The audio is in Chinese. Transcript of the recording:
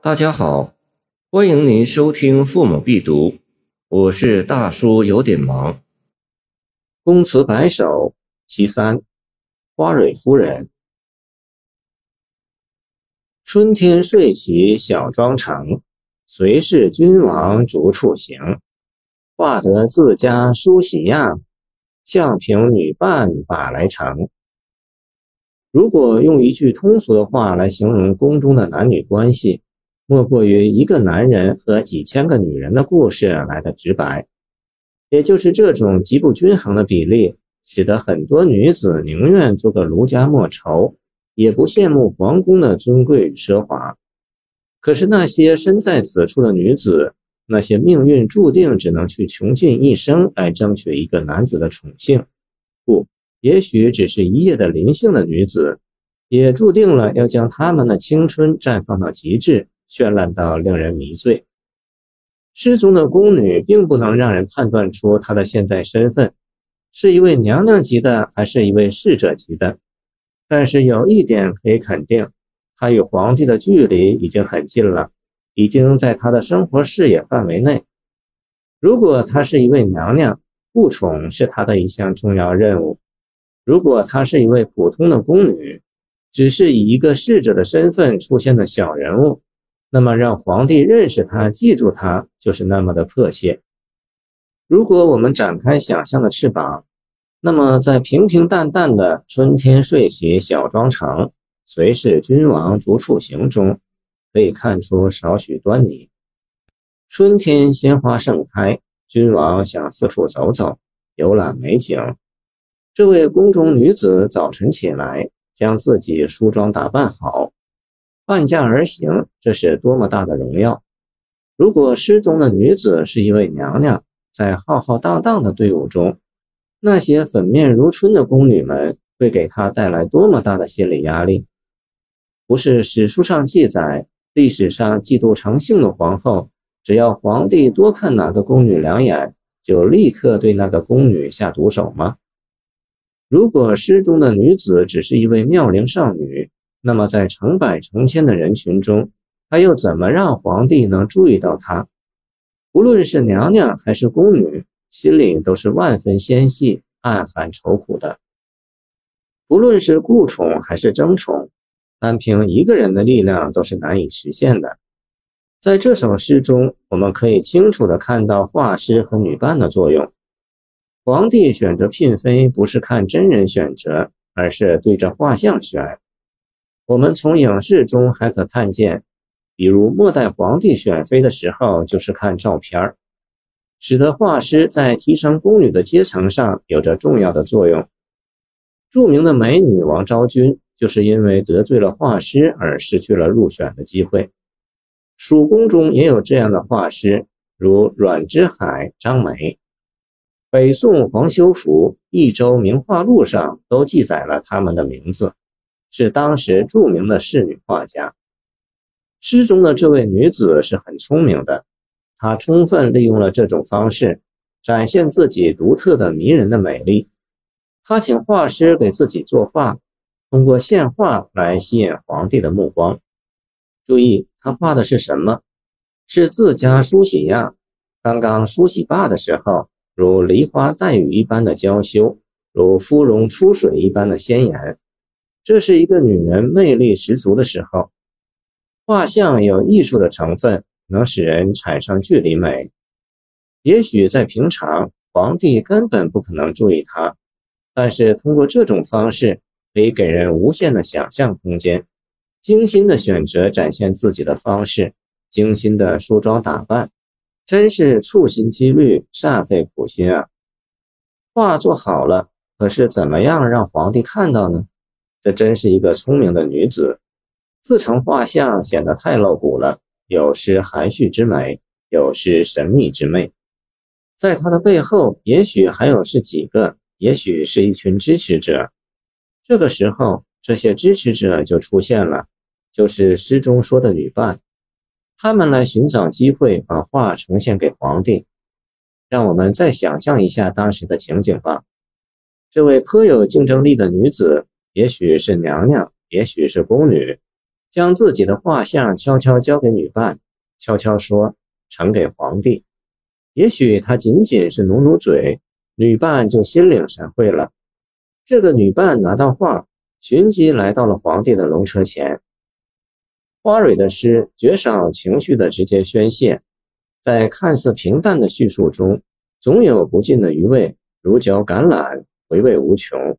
大家好，欢迎您收听《父母必读》，我是大叔，有点忙。公词白首其三，花蕊夫人。春天睡起小妆成，随侍君王逐处行。画得自家梳洗样，相凭女伴把来成。如果用一句通俗的话来形容宫中的男女关系，莫过于一个男人和几千个女人的故事来的直白。也就是这种极不均衡的比例，使得很多女子宁愿做个卢家莫愁，也不羡慕皇宫的尊贵与奢华。可是那些身在此处的女子，那些命运注定只能去穷尽一生来争取一个男子的宠幸，不。也许只是一夜的灵性的女子，也注定了要将她们的青春绽放到极致，绚烂到令人迷醉。失踪的宫女并不能让人判断出她的现在身份，是一位娘娘级的，还是一位侍者级的。但是有一点可以肯定，她与皇帝的距离已经很近了，已经在她的生活视野范围内。如果她是一位娘娘，护宠是她的一项重要任务。如果她是一位普通的宫女，只是以一个侍者的身份出现的小人物，那么让皇帝认识他、记住他，就是那么的迫切。如果我们展开想象的翅膀，那么在平平淡淡的春天睡起小妆成，随侍君王逐处行中，可以看出少许端倪。春天鲜花盛开，君王想四处走走，游览美景。这位宫中女子早晨起来，将自己梳妆打扮好，伴驾而行，这是多么大的荣耀！如果失踪的女子是一位娘娘，在浩浩荡荡的队伍中，那些粉面如春的宫女们会给她带来多么大的心理压力？不是史书上记载，历史上嫉妒成性的皇后，只要皇帝多看哪个宫女两眼，就立刻对那个宫女下毒手吗？如果诗中的女子只是一位妙龄少女，那么在成百成千的人群中，他又怎么让皇帝能注意到她？无论是娘娘还是宫女，心里都是万分纤细、暗含愁苦的。不论是顾宠还是争宠，单凭一个人的力量都是难以实现的。在这首诗中，我们可以清楚地看到画师和女伴的作用。皇帝选择嫔妃不是看真人选择，而是对着画像选。我们从影视中还可看见，比如末代皇帝选妃的时候就是看照片儿，使得画师在提升宫女的阶层上有着重要的作用。著名的美女王昭君就是因为得罪了画师而失去了入选的机会。蜀宫中也有这样的画师，如阮之海、张梅。北宋黄修福《益州名画录》上都记载了他们的名字，是当时著名的仕女画家。诗中的这位女子是很聪明的，她充分利用了这种方式，展现自己独特的迷人的美丽。她请画师给自己作画，通过线画来吸引皇帝的目光。注意，她画的是什么？是自家梳洗样，刚刚梳洗罢的时候。如梨花带雨一般的娇羞，如芙蓉出水一般的鲜艳，这是一个女人魅力十足的时候。画像有艺术的成分，能使人产生距离美。也许在平常，皇帝根本不可能注意她，但是通过这种方式，可以给人无限的想象空间。精心的选择展现自己的方式，精心的梳妆打扮。真是处心积虑，煞费苦心啊！画做好了，可是怎么样让皇帝看到呢？这真是一个聪明的女子。自成画像显得太露骨了，有失含蓄之美，有失神秘之魅。在她的背后，也许还有是几个，也许是一群支持者。这个时候，这些支持者就出现了，就是诗中说的女伴。他们来寻找机会把画呈现给皇帝，让我们再想象一下当时的情景吧。这位颇有竞争力的女子，也许是娘娘，也许是宫女，将自己的画像悄悄交给女伴，悄悄说呈给皇帝。也许他仅仅是努努嘴，女伴就心领神会了。这个女伴拿到画，寻即来到了皇帝的龙车前。花蕊的诗绝少情绪的直接宣泄，在看似平淡的叙述中，总有不尽的余味，如嚼橄榄，回味无穷。